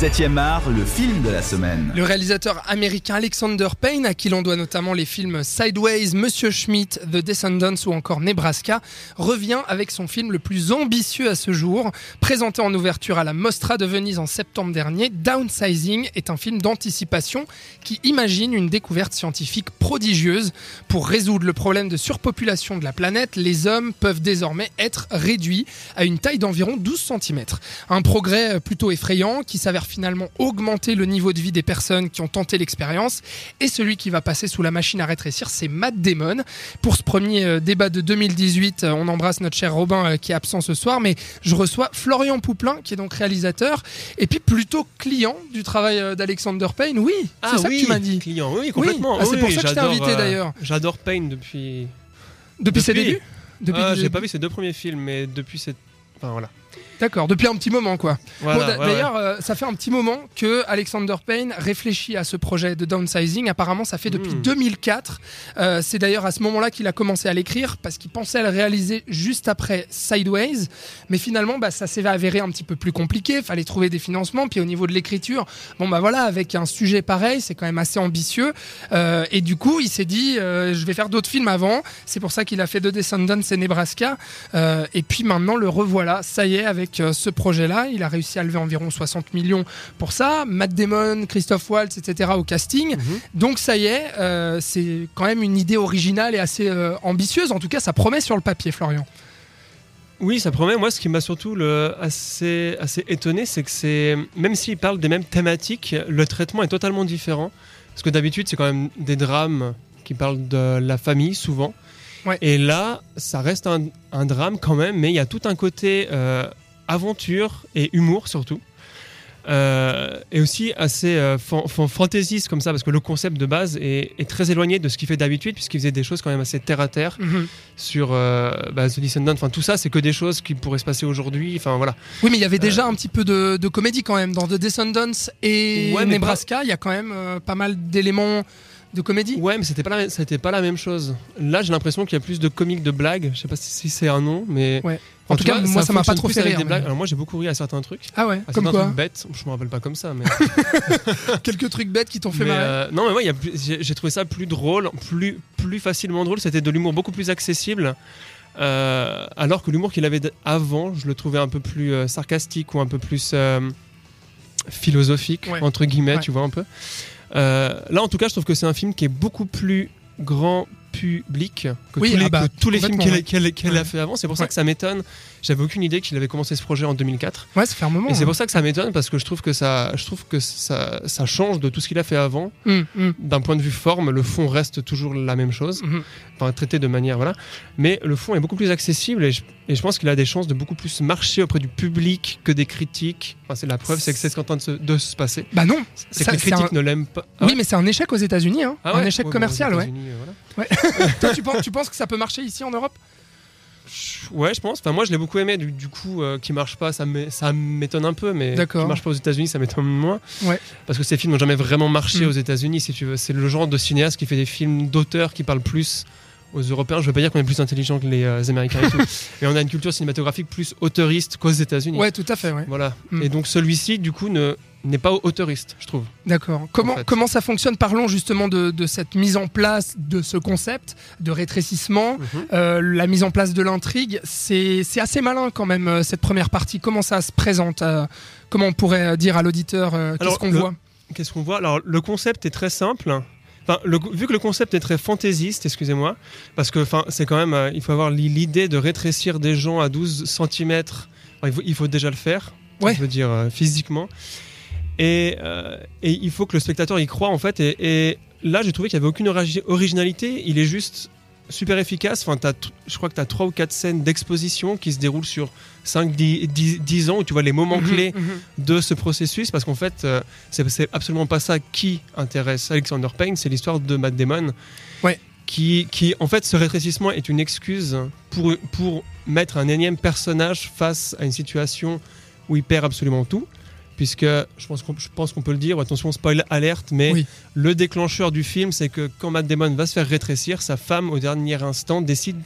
7ème art, le film de la semaine. Le réalisateur américain Alexander Payne, à qui l'on doit notamment les films Sideways, Monsieur Schmidt, The Descendants ou encore Nebraska, revient avec son film le plus ambitieux à ce jour. Présenté en ouverture à la Mostra de Venise en septembre dernier, Downsizing est un film d'anticipation qui imagine une découverte scientifique prodigieuse. Pour résoudre le problème de surpopulation de la planète, les hommes peuvent désormais être réduits à une taille d'environ 12 cm. Un progrès plutôt effrayant qui s'avère finalement augmenter le niveau de vie des personnes qui ont tenté l'expérience. Et celui qui va passer sous la machine à rétrécir, c'est Matt Damon. Pour ce premier euh, débat de 2018, euh, on embrasse notre cher Robin euh, qui est absent ce soir, mais je reçois Florian Pouplin, qui est donc réalisateur, et puis plutôt client du travail d'Alexander Payne. Oui, c'est Ah ça oui, que tu m'as dit. Client, oui, complètement. Ah, c'est Oui, pour ça que je t'ai invité, euh, d'ailleurs. J'adore Payne depuis. Depuis, ses débuts Depuis ses j'ai pas vu ses deux premiers films, mais depuis cette. Enfin voilà. D'accord, depuis un petit moment quoi. Voilà, Bon, d'a- ouais, D'ailleurs, euh, ça fait un petit moment que Alexander Payne réfléchit à ce projet de downsizing. Apparemment, ça fait depuis Hmm. 2004. Euh, c'est d'ailleurs à ce moment-là qu'il a commencé à l'écrire parce qu'il pensait à le réaliser juste après Sideways. Mais finalement, bah, ça s'est avéré un petit peu plus compliqué. Fallait trouver des financements. Puis au niveau de l'écriture, bon bah voilà, avec un sujet pareil, c'est quand même assez ambitieux. Euh, et du coup, il s'est dit, je vais faire d'autres films avant. C'est pour ça qu'il a fait The Descendants et Nebraska. Et puis maintenant, le revoilà. Ça y est, avec euh, ce projet-là, il a réussi à lever environ 60 millions pour ça. Matt Damon, Christophe Waltz, etc. au casting. Mhm. Donc ça y est, euh, c'est quand même une idée originale et assez euh, ambitieuse. En tout cas, ça promet sur le papier, Florian. Oui, ça promet. Moi, ce qui m'a surtout le, assez, assez étonné, c'est que c'est. Même s'il parle des mêmes thématiques, le traitement est totalement différent. Parce que d'habitude, c'est quand même des drames qui parlent de la famille, souvent. Ouais. Et là, ça reste un, un drame quand même, mais il y a tout un côté euh, aventure et humour surtout. Euh, et aussi assez euh, fan- fan- fantaisiste comme ça, parce que le concept de base est, est très éloigné de ce qu'il fait d'habitude, puisqu'il faisait des choses quand même assez terre à terre sur euh, bah, The Descendant. Enfin, tout ça, c'est que des choses qui pourraient se passer aujourd'hui. Enfin, voilà. Oui, mais il y avait déjà un petit peu de, de comédie quand même dans The Descendants et Ouais, Nebraska. Il y a quand même euh, pas mal d'éléments de comédie? Ouais, mais c'était pas, la, c'était pas la même chose. Là, j'ai l'impression qu'il y a plus de comiques de blagues. Je sais pas si, c'est un nom, mais. Ouais. En tout cas, vois, moi, ça m'a pas trop fait rire, des blagues. mais- Alors, moi, j'ai beaucoup ri à certains trucs. Ah ouais, À comme certains quoi trucs bêtes. Je me rappelle pas comme ça, mais. Quelques trucs bêtes qui t'ont fait mais, marrer. euh, non, mais moi, j'ai, trouvé ça plus drôle, plus, plus facilement drôle. C'était de l'humour beaucoup plus accessible. Euh, alors que l'humour qu'il avait avant, je le trouvais un peu plus euh, sarcastique ou un peu plus philosophique, Ouais. entre guillemets, tu vois un peu. Euh, là, en tout cas, je trouve que c'est un film qui est beaucoup plus grand public que Oui, tous les, ah bah, que tous les films qu'elle a fait avant. C'est pour ça que ça m'étonne. J'avais aucune idée qu'il avait commencé ce projet en 2004. Ouais, ça fait un moment. Et c'est hein. pour ça que ça m'étonne parce que je trouve que ça, je trouve que ça, ça change de tout ce qu'il a fait avant. Hum, hum, D'un point de vue forme, le fond reste toujours la même chose, hum. enfin traité de manière voilà. Mais le fond est beaucoup plus accessible et je, et je pense qu'il a des chances de beaucoup plus marcher auprès du public que des critiques. Enfin, c'est la preuve, c'est que c'est ce qui est en train de se, de se passer. Bah non. C'est que les critiques un- ne l'aiment pas. Ah oui, mais c'est un échec aux États-Unis, hein. Ah un échec Ouais, commercial, aux ouais. Euh, voilà. Toi, tu penses, tu penses que ça peut marcher ici en Europe? Ouais, je pense. Enfin, moi, je l'ai beaucoup aimé. Du, du coup, euh, qui marche pas, ça m'é- ça m'étonne un peu, mais qui marche pas aux États-Unis, ça m'étonne moins. Ouais. Parce que ces films n'ont jamais vraiment marché Mm. aux États-Unis, si tu veux. C'est le genre de cinéaste qui fait des films d'auteurs qui parlent plus aux Européens. Je veux pas dire qu'on est plus intelligent que les euh, Américains et tout, mais on a une culture cinématographique plus auteuriste qu'aux États-Unis. Ouais, tout à fait, ouais. Voilà. Mm. Et donc celui-ci, du coup, ne n'est pas auteuriste, je trouve. D'accord. Comment, fait. comment ça fonctionne? Parlons justement de, de cette mise en place de ce concept de rétrécissement, Mhm. euh, la mise en place de l'intrigue. C'est assez malin quand même, euh, cette première partie. Comment ça se présente euh, Comment on pourrait dire à l'auditeur euh, qu'est-ce qu'on voit? Qu'est-ce qu'on voit? Alors, le concept est très simple. Enfin, le- vu que le concept est très fantaisiste, excusez-moi, parce que enfin, c'est quand même, euh, il faut avoir l'i- l'idée de rétrécir des gens à 12 cm. il, faut, il faut déjà le faire, Ouais. je veux dire euh, physiquement. Et, euh, et il faut que le spectateur y croit en fait. Et, et là, j'ai trouvé qu'il n'y avait aucune origi- originalité. Il est juste super efficace. Enfin, je crois que tu as 3 ou 4 scènes d'exposition qui se déroulent sur 5-10 ans où tu vois les moments Mhm, clés mhm. de ce processus parce qu'en fait euh, c'est c'est absolument pas ça qui intéresse Alexander Payne c'est l'histoire de Matt Damon Ouais. qui, qui en fait ce rétrécissement est une excuse pour, pour mettre un énième personnage face à une situation où il perd absolument tout puisque je pense qu'on je pense qu'on peut le dire attention spoil alerte mais Oui. le déclencheur du film c'est que quand Matt Damon va se faire rétrécir sa femme au dernier instant décide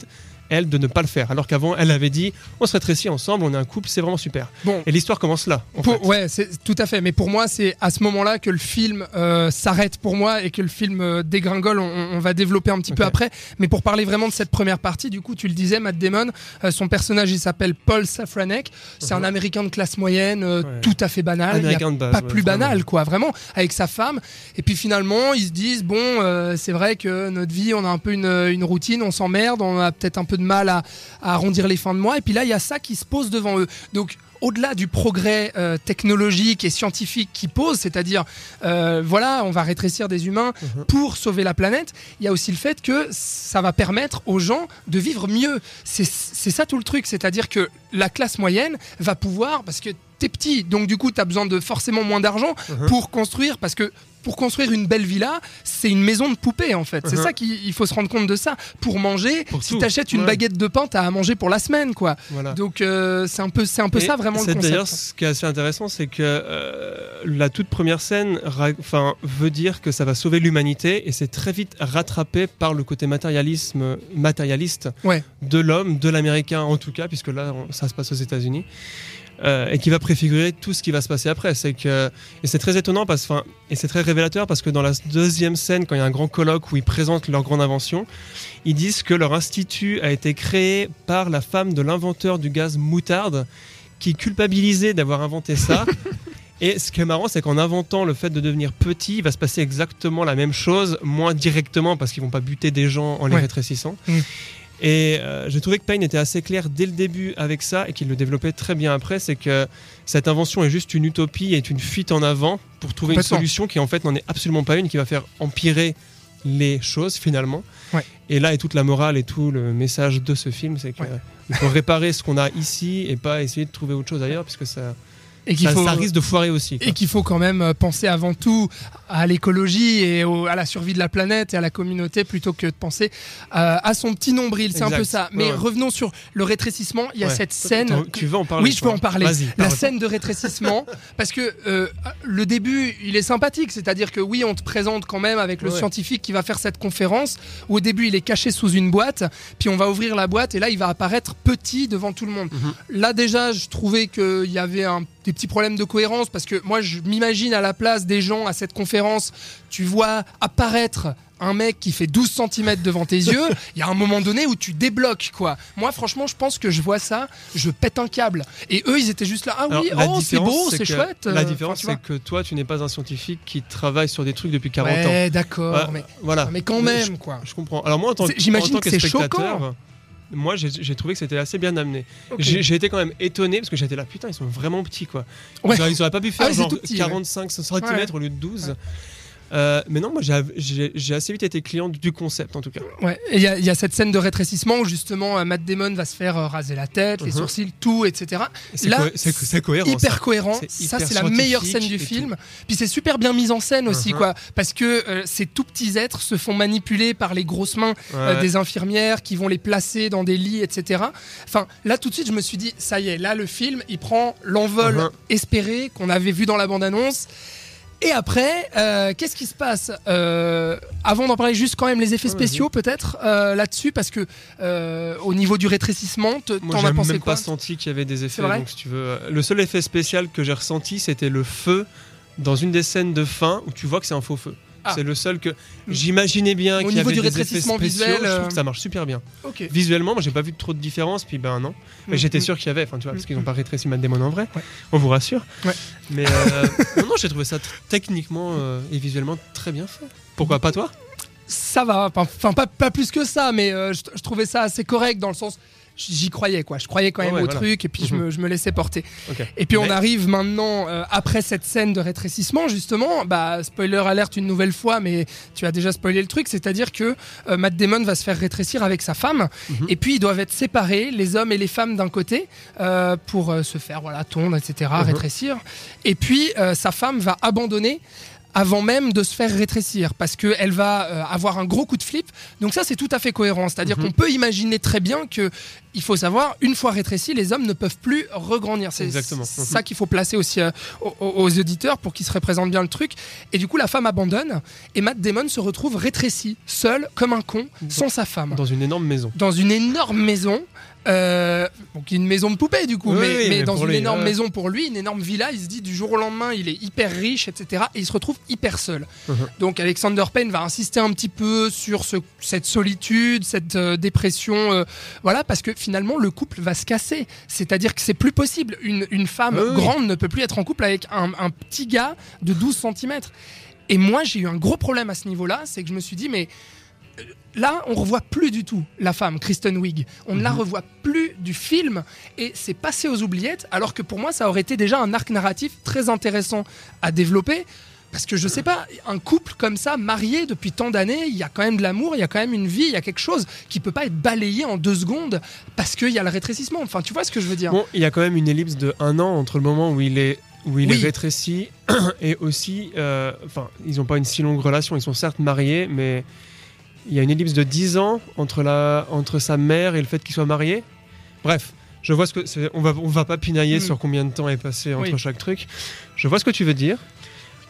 elle, de ne pas le faire. Alors qu'avant, elle avait dit on se rétrécit ensemble, on est un couple, c'est vraiment super. Bon, Et l'histoire commence là. en Pour- fait. ouais, c'est tout à fait. Mais pour moi, c'est à ce moment-là que le film euh, s'arrête pour moi et que le film euh, dégringole. On, on va développer un petit peu après. Mais pour parler vraiment de cette première partie, du coup, tu le disais, Matt Damon, euh, son personnage, il s'appelle Paul Safranek. C'est un. Américain de classe moyenne, Ouais. tout à fait banal. Il y a Américain de base, pas ouais, plus vraiment. banal, quoi, vraiment, avec sa femme. Et puis finalement, ils se disent bon, c'est vrai que notre vie, on a un peu une, une routine, on s'emmerde, on a peut-être un peu de mal à, à arrondir les fins de mois. Et puis là, il y a ça qui se pose devant eux. Donc au-delà du progrès euh, technologique et scientifique qui pose, c'est-à-dire, euh, voilà, on va rétrécir des humains Mhm. pour sauver la planète, il y a aussi le fait que ça va permettre aux gens de vivre mieux. C'est ça tout le truc, c'est-à-dire que la classe moyenne va pouvoir, parce que t'es petit, donc du coup, t'as besoin de forcément moins d'argent Mhm. pour construire, parce que pour construire une belle villa, c'est une maison de poupée en fait. C'est Mhm. ça qu'il il faut se rendre compte de ça. Pour manger, Pour si t'achètes une Ouais. baguette de pain, t'as à manger pour la semaine, quoi. Voilà. Donc euh, c'est un peu, c'est un peu Et ça vraiment le concept. D'ailleurs, ce qui est assez intéressant, c'est que euh, la toute première scène enfin, veut dire que ça va sauver l'humanité et c'est très vite rattrapé par le côté matérialisme, matérialiste Ouais. de l'homme, de l'américain en tout cas, puisque là, on- ça se passe aux États-Unis. Euh, et qui va préfigurer tout ce qui va se passer après. C'est que et c'est très étonnant parce, enfin, et c'est très révélateur parce que dans la deuxième scène, quand il y a un grand colloque où ils présentent leur grande invention, ils disent que leur institut a été créé par la femme de l'inventeur du gaz moutarde, qui culpabilisait d'avoir inventé ça. Et ce qui est marrant, c'est qu'en inventant le fait de devenir petit, il va se passer exactement la même chose, moins directement parce qu'ils vont pas buter des gens en les Ouais. rétrécissant. Mm. Et euh, j'ai trouvé que Payne était assez clair dès le début avec ça et qu'il le développait très bien après. C'est que cette invention est juste une utopie, est une fuite en avant pour trouver une solution qui en fait n'en est absolument pas une, qui va faire empirer les choses finalement. Ouais. Et là est toute la morale et tout le message de ce film, c'est qu'il Ouais. faut réparer ce qu'on a ici et pas essayer de trouver autre chose ailleurs, puisque ça, Et qu'il ça, faut, ça risque de foirer aussi. quoi. et qu'il faut quand même euh, penser avant tout à l'écologie et au- à la survie de la planète et à la communauté plutôt que de penser euh, à son petit nombril. C'est un peu ça. Mais Ouais, ouais. revenons sur le rétrécissement. Il y a Ouais. cette scène. Tu veux en parler Oui, je peux en parler. Vas-y. La parle. scène de rétrécissement, parce que euh, le début, il est sympathique, c'est-à-dire que oui, on te présente quand même avec le scientifique qui va faire cette conférence, où au début, il est caché sous une boîte, puis on va ouvrir la boîte, et là, il va apparaître petit devant tout le monde. Mhm. Là, déjà, je trouvais qu'il y avait un, des petits problèmes de cohérence, parce que moi, je m'imagine à la place des gens à cette conférence, tu vois apparaître un mec qui fait 12 cm devant tes yeux, il y a un moment donné où tu débloques quoi. Moi franchement je pense que je vois ça, je pète un câble. Et eux ils étaient juste là, ah oui, oh c'est beau, c'est chouette. La euh, différence, enfin, c'est que toi, tu n'es pas un scientifique qui travaille sur des trucs depuis 40 tu ans. d'accord, Ouais, mais, voilà. mais quand même quoi. Je comprends. Alors moi, en tant, que- j'imagine que que, c'est choquant. Moi, j'ai trouvé que c'était assez bien amené. Ok. J'ai été quand même étonné parce que j'étais là, putain, ils sont vraiment petits quoi. Ouais. Ils auraient pas pu faire Ah, genre tout petit, ouais. 45 cm Ouais. au lieu de 12. Euh, mais non, moi j'ai- assez vite été client du concept en tout cas. Ouais, il y, a- il y a cette scène de rétrécissement où justement euh, Matt Damon va se faire euh, raser la tête, les Mhm. sourcils, tout, etc. Là, co- c'est cohérent. hyper ça. cohérent. Ça, c'est la meilleure scène du film. tout. Puis c'est super bien mis en scène aussi, Mhm. quoi. Parce que euh, ces tout petits êtres se font manipuler par les grosses mains euh, des infirmières qui vont les placer dans des lits, etc. Enfin, là, tout de suite, je me suis dit, ça y est, là, le film, il prend l'envol Mhm. espéré qu'on avait vu dans la bande-annonce. Et après, euh, qu'est-ce qui se passe Euh, Avant d'en parler, juste quand même les effets spéciaux, peut-être, euh, là-dessus, parce que au niveau du rétrécissement, t'en as pensé même quoi pas senti qu'il y avait des effets. vrai Donc, si tu veux, le seul effet spécial que j'ai ressenti, c'était le feu dans une des scènes de fin où tu vois que c'est un faux feu. Ah. C'est le seul que j'imaginais bien Au qu'il y niveau avait du des effets rétrécissement spéciaux. visuel, Je trouve euh, que ça marche super bien. Visuellement, moi, j'ai pas vu trop de différence. Puis ben non. Mais Mm, j'étais mm. sûr qu'il y avait. Enfin, tu vois, parce qu'ils Mm, n'ont pas rétréci Matt Damon en vrai. Ouais. On vous rassure. Ouais. Mais euh, non, non, j'ai trouvé ça t- techniquement euh, et visuellement très bien fait. Pourquoi pas toi? Ça va, enfin pas, pas plus que ça, mais je, je trouvais ça assez correct dans le sens, j'y croyais quoi, je croyais quand même ouais, au voilà. truc et puis je, Mhm. me, je me laissais porter. Et puis on Mais- arrive maintenant, euh, après cette scène de rétrécissement justement, bah spoiler alerte une nouvelle fois, mais tu as déjà spoilé le truc, c'est-à-dire que euh, Matt Damon va se faire rétrécir avec sa femme Mhm. et puis ils doivent être séparés, les hommes et les femmes d'un côté, euh, pour se faire voilà tondre, etc., Mhm. rétrécir. Et puis sa femme va abandonner avant même de se faire rétrécir parce qu'elle va euh, avoir un gros coup de flip. Donc ça c'est tout à fait cohérent, c'est-à-dire qu'on peut imaginer très bien que il faut savoir, une fois rétrécis, les hommes ne peuvent plus regrandir. C'est Exactement. ça qu'il faut placer aussi euh, aux, aux auditeurs pour qu'ils se représentent bien le truc. Et du coup, la femme abandonne et Matt Damon se retrouve rétréci, seul, comme un con, sans sa femme. Dans une énorme maison. Dans une énorme maison. Euh, donc une maison de poupée du coup, Oui, mais, oui, mais mais dans une lui, énorme ouais. maison pour lui, une énorme villa, il se dit du jour au lendemain il est hyper riche, etc. Et il se retrouve hyper seul. Mhm. Donc Alexander Payne va insister un petit peu sur ce- cette solitude, cette euh, dépression, euh, voilà, parce que finalement le couple va se casser. C'est-à-dire que c'est plus possible. Une, une femme Oui, grande ne peut plus être en couple avec un, un petit gars de 12 cm. Et moi j'ai eu un gros problème à ce niveau-là, c'est que je me suis dit mais euh, Là, on revoit plus du tout la femme, Kristen Wiig. On ne la Mhm. revoit plus du film et c'est passé aux oubliettes. Alors que pour moi, ça aurait été déjà un arc narratif très intéressant à développer. Parce que je sais pas, un couple comme ça, marié depuis tant d'années, il y a quand même de l'amour, il y a quand même une vie, il y a quelque chose qui peut pas être balayé en deux secondes parce qu'il y a le rétrécissement. Enfin, tu vois ce que je veux dire? Bon, il y a quand même une ellipse de un an entre le moment où il est où il Oui. est rétréci et aussi, euh, enfin, ils n'ont pas une si longue relation. Ils sont certes mariés, mais il y a une ellipse de 10 ans entre la entre sa mère et le fait qu'il soit marié. Bref, je vois ce que on va on va pas pinailler Mm. sur combien de temps est passé entre Oui. chaque truc. Je vois ce que tu veux dire.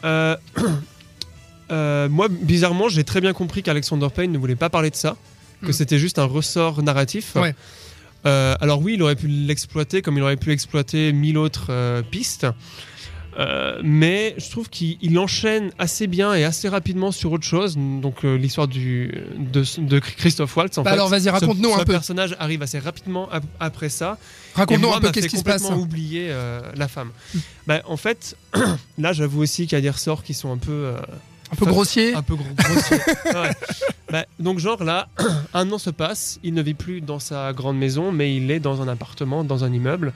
Euh, euh, moi, bizarrement, j'ai très bien compris qu'Alexander Payne ne voulait pas parler de ça, que Mm. c'était juste un ressort narratif. Ouais. Euh, alors oui, il aurait pu l'exploiter comme il aurait pu exploiter mille autres pistes. Euh, mais je trouve qu'il il enchaîne assez bien et assez rapidement sur autre chose. Donc euh, l'histoire du de, de Christophe Waltz. En Bah fait, alors, vas-y, Ce- raconte-nous ce un peu. personnage arrive assez rapidement ap- après ça. Raconte-nous un peu qu'est-ce qui se passe. complètement oublier euh, la femme. Bah, en fait, là, j'avoue aussi qu'il y a des ressorts qui sont un peu euh, Un peu grossier. un peu gros, grossier. Ouais. Bah, donc genre là, un an se passe, il ne vit plus dans sa grande maison, mais il est dans un appartement, dans un immeuble.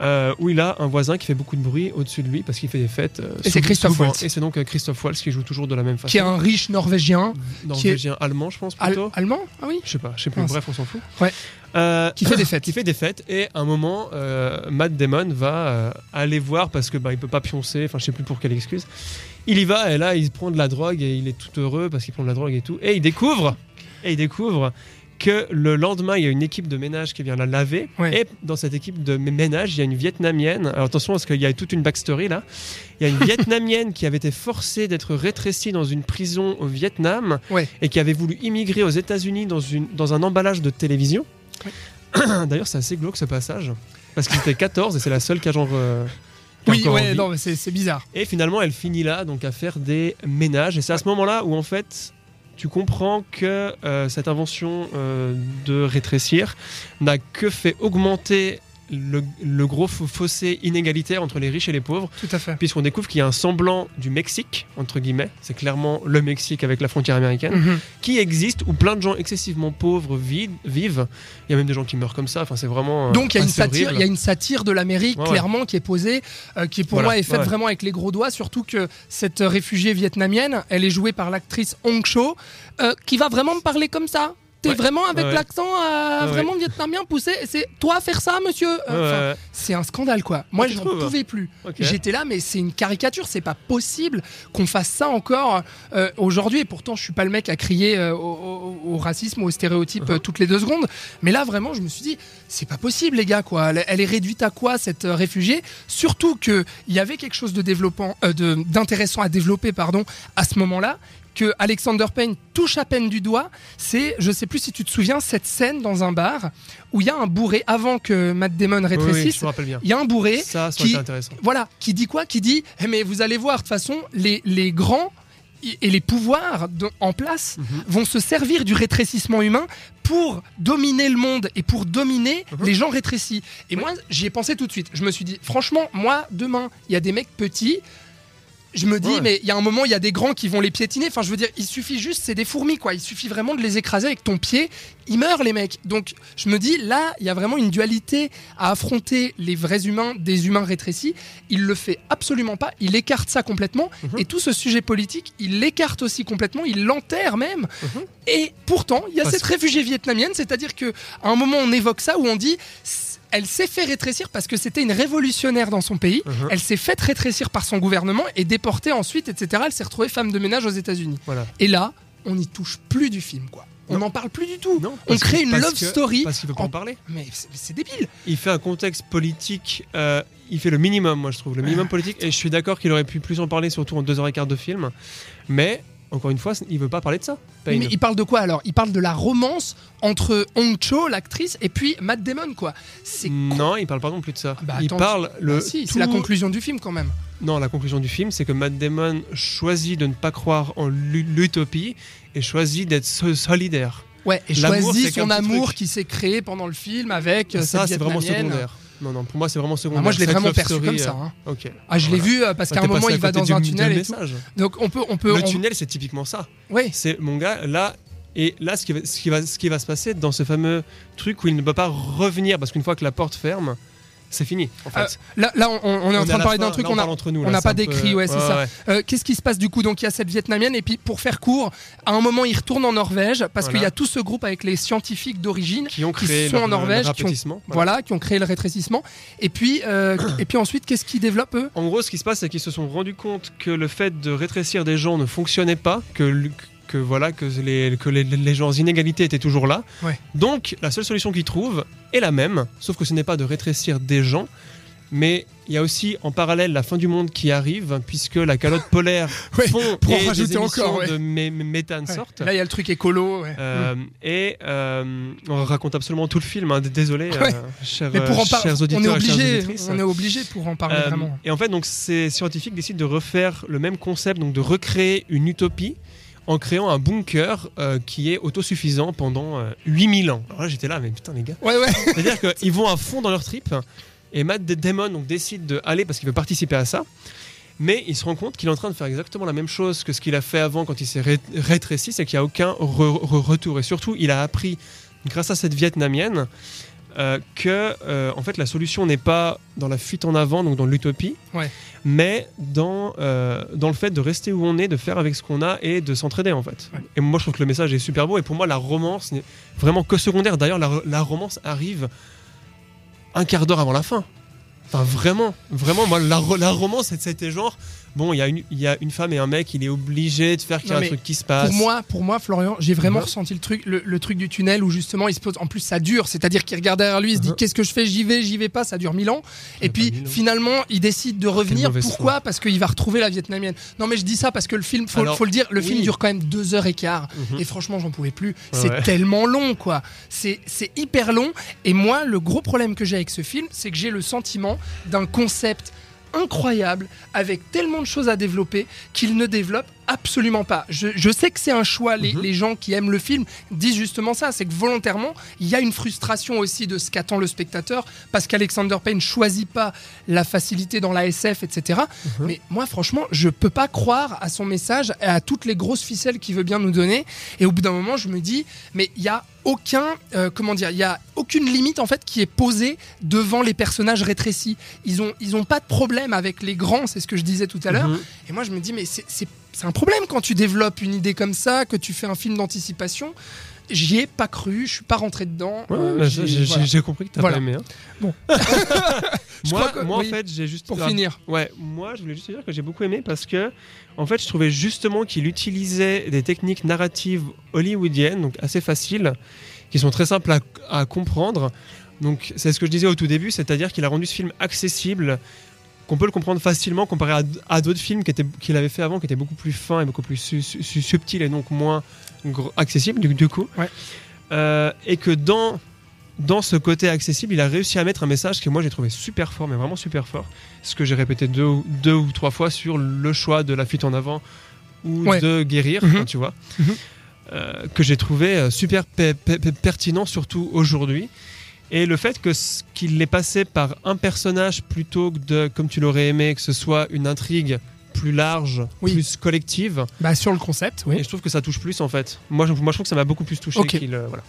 Euh, où il a un voisin qui fait beaucoup de bruit au-dessus de lui parce qu'il fait des fêtes. euh, Et c'est Christophe. Waltz. Et c'est donc euh, Christophe Waltz qui joue toujours de la même façon. Qui est un riche norvégien. Norvégien, allemand, je pense Al- plutôt. allemand? Ah oui Je sais pas, je sais plus. Bref, on s'en fout. Ouais. Qui fait des fêtes. qui fait des fêtes et à un moment Matt Damon va aller voir parce que bah, il peut pas pioncer enfin je sais plus pour quelle excuse il y va et là il prend de la drogue et il est tout heureux parce qu'il prend de la drogue et tout et il découvre et il découvre que le lendemain il y a une équipe de ménage qui vient la laver Ouais. et dans cette équipe de mé- ménage il y a une vietnamienne alors attention parce qu'il y a toute une backstory là il y a une vietnamienne qui avait été forcée d'être rétrécie dans une prison au Vietnam Ouais. et qui avait voulu immigrer aux États-Unis dans, une, dans un emballage de télévision. D'ailleurs, c'est assez glauque ce passage. Parce qu'ils étaient 14 et c'est la seule qui a genre. euh, Oui, ouais, non, c'est bizarre. Et finalement, elle finit là, donc à faire des ménages. Et c'est à ce moment-là où en fait. Tu comprends que euh, cette invention euh, de rétrécir n'a que fait augmenter le, le gros fo- fossé inégalitaire entre les riches et les pauvres, Tout à fait. puisqu'on découvre qu'il y a un semblant du Mexique, entre guillemets, c'est clairement le Mexique avec la frontière américaine, Mhm. qui existe où plein de gens excessivement pauvres vi- vivent. Il y a même des gens qui meurent comme ça. Enfin, c'est vraiment. euh, Donc il y a une satire, horrible. il y a une satire de l'Amérique Ouais, ouais. clairement qui est posée, euh, qui pour Voilà, moi est faite ouais. vraiment avec les gros doigts, surtout que cette réfugiée vietnamienne, elle est jouée par l'actrice Hong Cho, euh, qui va vraiment me parler comme ça. T'es Ouais. vraiment avec Ouais, l'accent euh, vraiment vietnamien poussé? C'est toi faire ça, monsieur? Euh. C'est un scandale quoi. Moi tu je n'en trouves pouvais plus. J'étais là, mais c'est une caricature. C'est pas possible qu'on fasse ça encore euh, aujourd'hui. Et pourtant, je suis pas le mec à crier euh, au, au- au racisme ou au stéréotype euh, Uh-huh. toutes les deux secondes. Mais là, vraiment, je me suis dit, c'est pas possible, les gars. Quoi. Elle, elle est réduite à quoi cette réfugiée? Surtout que il y avait quelque chose de développant, de- d'intéressant à développer, pardon, à ce moment-là. Que Alexander Payne touche à peine du doigt, c'est, je sais plus si tu te souviens, cette scène dans un bar où il y a un bourré avant que Matt Damon Oui, oui, rétrécisse. Il y a un bourré Ça, ça qui- voilà, qui dit quoi? Qui dit, eh, mais vous allez voir, de toute façon, les, les grands et les pouvoirs de- en place Mhm. vont se servir du rétrécissement humain pour dominer le monde et pour dominer Mhm. les gens rétrécis. Et moi, j'y ai pensé tout de suite. Je me suis dit, franchement, moi, demain, il y a des mecs petits. Je me dis, Ouais. mais il y a un moment, il y a des grands qui vont les piétiner. Enfin, je veux dire, il suffit juste, c'est des fourmis, quoi. Il suffit vraiment de les écraser avec ton pied. Ils meurent, les mecs. Donc, je me dis, là, il y a vraiment une dualité à affronter les vrais humains des humains rétrécis. Il le fait absolument pas. Il écarte ça complètement. Mhm. Et tout ce sujet politique, il l'écarte aussi complètement. Il l'enterre même. Mhm. Et pourtant, il y a Parce cette réfugiée vietnamienne, c'est-à-dire que à un moment, on évoque ça où on dit. Elle s'est fait rétrécir parce que c'était une révolutionnaire dans son pays. Mhm. Elle s'est faite rétrécir par son gouvernement et déportée ensuite, etc. Elle s'est retrouvée femme de ménage aux États-Unis. Voilà. Et là, on n'y touche plus du film, quoi. On n'en parle plus du tout. Non, On que- crée une love que- story. Parce qu'il veut pas en- en parler. Mais c'est c'est débile. Il fait un contexte politique, euh, il fait le minimum, moi je trouve, le minimum politique. Et je suis d'accord qu'il aurait pu plus en parler, surtout en deux heures et quart de film. Mais, encore une fois, il veut pas parler de ça. Payne. Mais il parle de quoi alors? Il parle de la romance entre Hong Cho, l'actrice, et puis Matt Damon, quoi. C'est Non, il parle pas non plus de ça. Bah, il attends, parle le. Ah, si, tout- c'est la conclusion du film quand même. Non, la conclusion du film, c'est que Matt Damon choisit de ne pas croire en l'u- l'utopie et choisit d'être so- solidaire. Ouais, et choisit son amour truc. qui s'est créé pendant le film avec euh, ça, cette c'est vraiment secondaire. Non, non, pour moi, c'est vraiment Ah, secondaire. moi, je l'ai vraiment perçu story, comme euh, ça. hein. Ok. Ah, je l'ai Voilà. vu euh, parce Ouais, qu'à un moment, il va dans un tunnel et tout. Donc, on peut, on peut. Le on- tunnel, c'est typiquement ça. Oui. C'est mon gars, là, et là, ce qui, va, ce, qui va, ce qui va se passer dans ce fameux truc où il ne peut pas revenir parce qu'une fois que la porte ferme, c'est fini. En fait. Euh, Là, là, on, on est en On train de parler d'un truc. là, On a, parle entre nous, on là, n'a c'est pas peu- décrit, ouais, c'est ça. ouais. Euh, Qu'est-ce qui se passe du coup? Donc il y a cette Vietnamienne et puis pour faire court, à un moment il retourne en Norvège parce Voilà. qu'il y a tout ce groupe avec les scientifiques d'origine, Qui ont qui créé sont en Norvège, qui ont- voilà. Voilà. qui ont créé le rétrécissement. Et puis, euh, et puis ensuite, qu'est-ce qu'ils développent eux? En gros, ce qui se passe, c'est qu'ils se sont rendus compte que le fait de rétrécir des gens ne fonctionnait pas, que, que voilà, que les, que les, les inégalités étaient toujours là. Ouais. Donc, la seule solution qu'ils trouvent est la même, sauf que ce n'est pas de rétrécir des gens, mais il y a aussi en parallèle la fin du monde qui arrive, puisque la calotte polaire Ouais, fond pour et des encore, ouais. de mé- mé- méthane Ouais. sortent. Là, il y a le truc écolo. Euh, Et euh, on raconte absolument tout le film. hein. Désolé, euh, chers, Mais pour en euh, parler, chers on auditeurs est et chères obligé, on est obligé pour en parler vraiment. Et en fait, donc ces scientifiques décident de refaire le même concept, donc de recréer une utopie en créant un bunker euh, qui est autosuffisant pendant euh, 8000 ans. Alors là, j'étais là, mais putain, les gars. Ouais, ouais. C'est-à-dire qu'ils vont à fond dans leur trip et Matt Damon donc, décide d'aller parce qu'il veut participer à ça. Mais il se rend compte qu'il est en train de faire exactement la même chose que ce qu'il a fait avant quand il s'est ré- rétréci, c'est qu'il n'y a aucun re- re- retour. Et surtout, il a appris, grâce à cette Vietnamienne, euh, que euh, en fait la solution n'est pas dans la fuite en avant, donc dans l'utopie, Ouais. mais dans, euh, dans le fait de rester où on est, de faire avec ce qu'on a et de s'entraider en fait. Ouais. Et moi je trouve que le message est super beau et pour moi la romance n'est vraiment que secondaire. D'ailleurs la, la romance arrive un quart d'heure avant la fin. Enfin vraiment, vraiment moi la, la romance c'était genre bon il y, a une- y a une femme et un mec, il est obligé de faire qu'il y a un truc qui se passe. Pour moi, pour moi, Florian, j'ai vraiment Ouais. ressenti le truc, le, le truc du tunnel où justement il se pose. En plus, ça dure, c'est-à-dire qu'il regarde derrière lui, il se dit Mhm. qu'est-ce que je fais, j'y vais, j'y vais pas, ça dure mille ans. Et puis finalement, il décide de revenir. Pourquoi? Parce qu'il va retrouver la Vietnamienne. Non, mais je dis ça parce que le film, faut, Alors, faut le dire, le oui. film dure quand même deux heures et quart. Mhm. Et franchement, j'en pouvais plus. C'est ouais. tellement long, quoi. C'est c'est hyper long. Et moi, le gros problème que j'ai avec ce film, c'est que j'ai le sentiment d'un concept incroyable, avec tellement de choses à développer, qu'il ne développe absolument pas. Je, je sais que c'est un choix, les, Mhm. les gens qui aiment le film disent justement ça, c'est que volontairement, il y a une frustration aussi de ce qu'attend le spectateur, parce qu'Alexander Payne choisit pas la facilité dans la SF, etc. Mhm. Mais moi, franchement, je peux pas croire à son message et à toutes les grosses ficelles qu'il veut bien nous donner. Et au bout d'un moment, je me dis, mais il y a aucun, euh, comment dire, il y a aucune limite en fait qui est posée devant les personnages rétrécis. Ils ont, ils ont pas de problème avec les grands, c'est ce que je disais tout à l'heure. Mhm. Et moi, je me dis, mais c'est- c'est un problème quand tu développes une idée comme ça, que tu fais un film d'anticipation. J'y ai pas cru, je suis pas rentré dedans. Ouais, Euh, j'ai- voilà. compris que t'as Voilà. pas aimé. hein. Bon. Moi, crois que- moi oui. en fait, j'ai juste. Pour finir. Ouais, moi, je voulais juste te dire que j'ai beaucoup aimé parce que, en fait, je trouvais justement qu'il utilisait des techniques narratives hollywoodiennes, donc assez faciles, qui sont très simples à, à comprendre. Donc, c'est ce que je disais au tout début, c'est-à-dire qu'il a rendu ce film accessible, qu'on peut le comprendre facilement comparé à, à d'autres films qu'il avait fait avant, qui étaient beaucoup plus fins et beaucoup plus su- su- su- subtils et donc moins accessibles, du, du coup. Ouais. Euh, et que dans dans ce côté accessible, il a réussi à mettre un message que moi j'ai trouvé super fort, mais vraiment super fort. Ce que j'ai répété deux, ou- deux ou trois fois sur le choix de la fuite en avant ou Ouais. de guérir, Mhm. hein, tu vois, Mhm. Euh, que j'ai trouvé euh, super pe- pe- pe- pertinent, surtout aujourd'hui. Et le fait que qu'il l'ait passé par un personnage plutôt que de, comme tu l'aurais aimé, que ce soit une intrigue plus large, Oui. plus collective. Bah, sur le concept, oui. Et je trouve que ça touche plus en fait. Moi, je, moi, je trouve que ça m'a beaucoup plus touché qu'il. euh, voilà.